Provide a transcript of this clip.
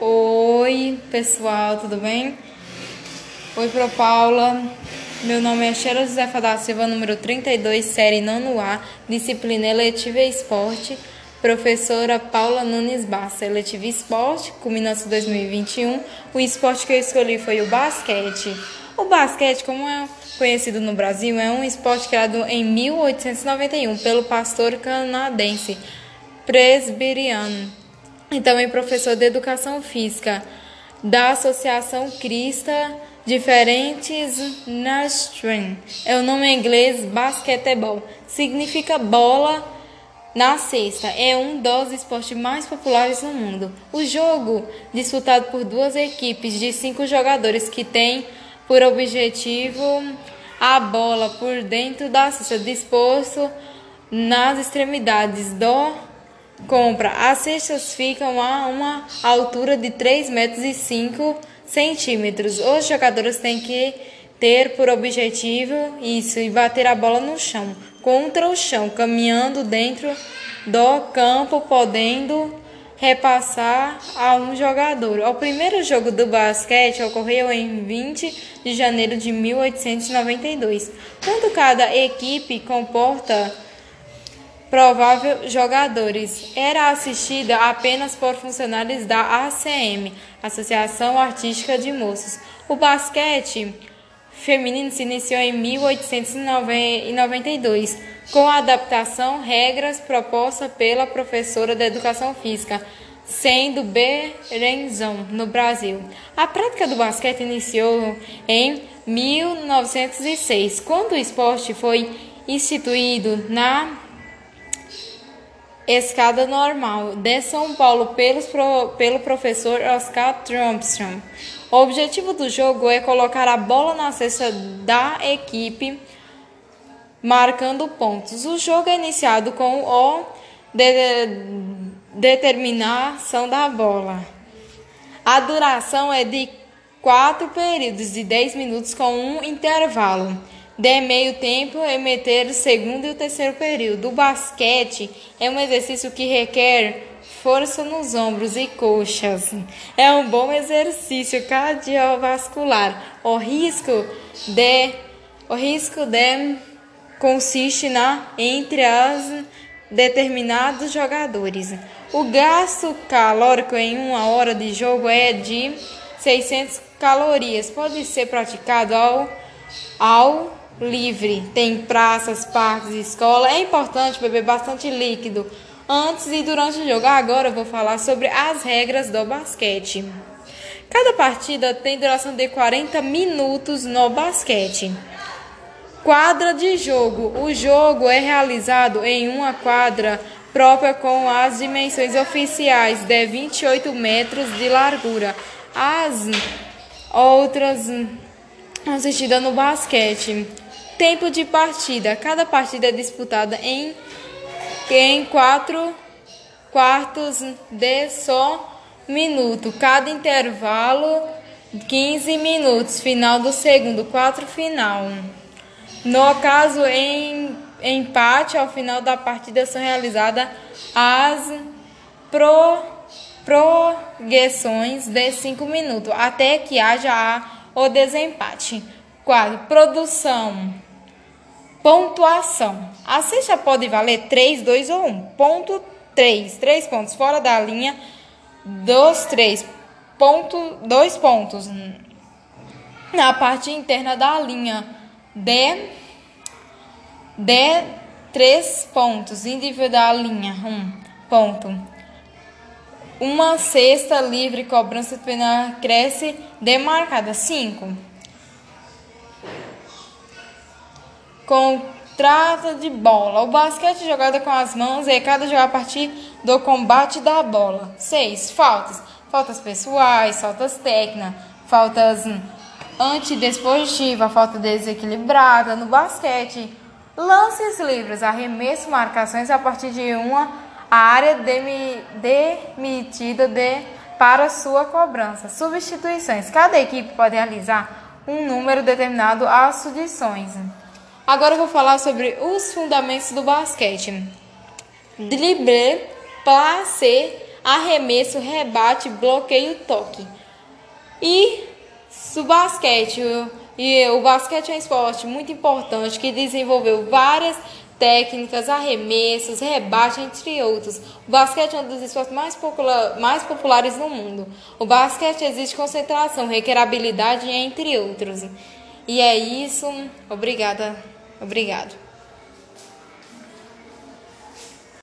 Oi, pessoal, tudo bem? Oi, Pro Paula. Meu nome é Sheila Josefa da Silva, número 32, série nono A, disciplina eletiva esporte, professora Paula Nunes Bassa, eletiva esporte, culminância 2021. O esporte que eu escolhi foi o basquete. O basquete, como é conhecido no Brasil, é um esporte criado em 1891 pelo pastor canadense presbiteriano e também professor de educação física da Associação Crista Diferentes Nation. É o nome em inglês basquetebol. Significa bola na cesta. É um dos esportes mais populares no mundo. O jogo, disputado por duas equipes de cinco jogadores que tem por objetivo a bola por dentro da cesta, disposto nas extremidades do compra. As cestas ficam a uma altura de 3 metros e 5 centímetros. Os jogadores têm que ter por objetivo isso e bater a bola no chão, contra o chão, caminhando dentro do campo, podendo repassar a um jogador. O primeiro jogo do basquete ocorreu em 20 de janeiro de 1892, quando cada equipe comporta provável jogadores. Era assistida apenas por funcionários da ACM, Associação Artística de Moços. O basquete feminino se iniciou em 1892, com a adaptação regras propostas pela professora de Educação Física, sendo Berenzão, no Brasil. A prática do basquete iniciou em 1906, quando o esporte foi instituído na escada normal de São Paulo pelos, pelo professor Oscar Thompson. O objetivo do jogo é colocar a bola na cesta da equipe, marcando pontos. O jogo é iniciado com o de determinação da bola. A duração é de quatro períodos de 10 minutos com um intervalo de meio tempo e meter o segundo e o terceiro período. O basquete é um exercício que requer força nos ombros e coxas. É um bom exercício cardiovascular. O risco de o risco de consiste na entre as determinados jogadores. O gasto calórico em uma hora de jogo é de 600 calorias. Pode ser praticado ao ao livre, tem praças, parques, escola. É importante beber bastante líquido antes e durante o jogo. Agora eu vou falar sobre as regras do basquete. Cada partida tem duração de 40 minutos no basquete. Quadra de jogo. O jogo é realizado em uma quadra própria com as dimensões oficiais de 28 metros de largura. As outras assistidas no basquete. Tempo de partida. Cada partida é disputada em, em quatro quartos de só minuto. Cada intervalo 15 minutos. Final do segundo, quatro final. No caso em empate, ao final da partida são realizadas as pro, progressões de 5 minutos, até que haja a, o desempate. 4. Produção. Pontuação. A cesta pode valer 3, 2 ou 1. Ponto 3. 3 pontos fora da linha. Dos 3. Ponto, 2 pontos na parte interna da linha. De, de 3 pontos. Indivíduo da linha. 1 ponto. Uma cesta livre cobrança penal cresce demarcada. 5 com trata de bola. O basquete jogado com as mãos e é cada jogar a partir do combate da bola. 6. Faltas. Faltas pessoais, faltas técnicas, faltas antidesportivas, falta desequilibrada no basquete. Lances livres, arremesso, marcações a partir de uma área demitida de, para sua cobrança. Substituições. Cada equipe pode realizar um número determinado de substituições. Agora eu vou falar sobre os fundamentos do basquete. Dribble, passe, arremesso, rebate, bloqueio, toque. E o basquete, e o basquete é um esporte muito importante que desenvolveu várias técnicas, arremessos, rebate, entre outros. O basquete é um dos esportes mais, popular, mais populares no mundo. O basquete exige concentração, requer habilidade, entre outros. E é isso. Obrigada. Obrigado.